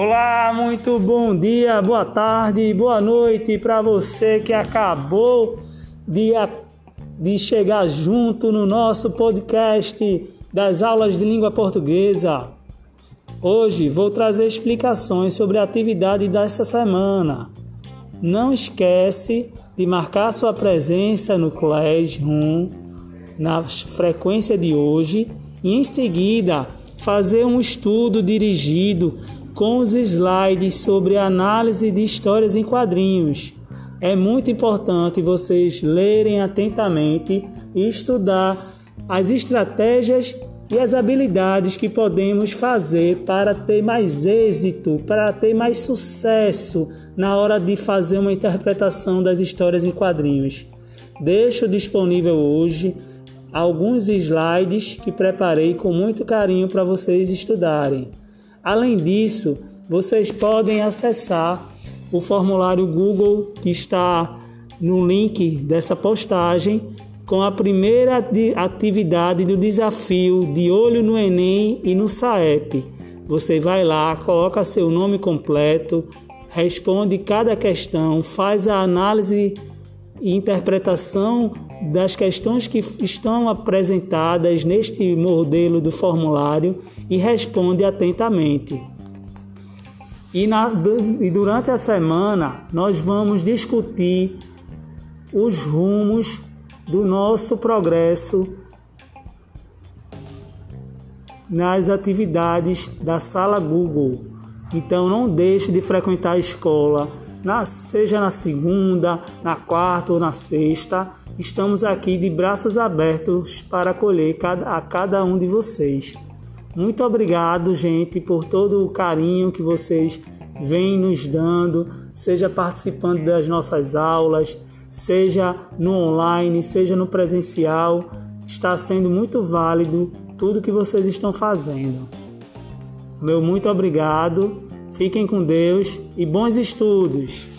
Olá, muito bom dia, boa tarde, boa noite para você que acabou de, de chegar junto no nosso podcast das aulas de língua portuguesa. Hoje vou trazer explicações sobre a atividade dessa semana. Não esquece de marcar sua presença no Classroom na frequência de hoje e em seguida fazer um estudo dirigido com os slides sobre análise de histórias em quadrinhos. É muito importante vocês lerem atentamente e estudar as estratégias e as habilidades que podemos fazer para ter mais êxito, para ter mais sucesso na hora de fazer uma interpretação das histórias em quadrinhos. Deixo disponível hoje alguns slides que preparei com muito carinho para vocês estudarem. Além disso, vocês podem acessar o formulário Google que está no link dessa postagem com a primeira atividade do desafio de olho no Enem e no SAEP. Você vai lá, coloca seu nome completo, responde cada questão, faz a análise e interpretação das questões que estão apresentadas neste modelo do formulário e responde atentamente. E, na, e durante a semana nós vamos discutir os rumos do nosso progresso nas atividades da sala Google. Então não deixe de frequentar a escola na, seja na segunda, na quarta ou na sexta, estamos aqui de braços abertos para acolher cada, a cada um de vocês. Muito obrigado, gente, por todo o carinho que vocês vêm nos dando, seja participando das nossas aulas, seja no online, seja no presencial. Está sendo muito válido tudo que vocês estão fazendo. Meu muito obrigado Fiquem com Deus e bons estudos!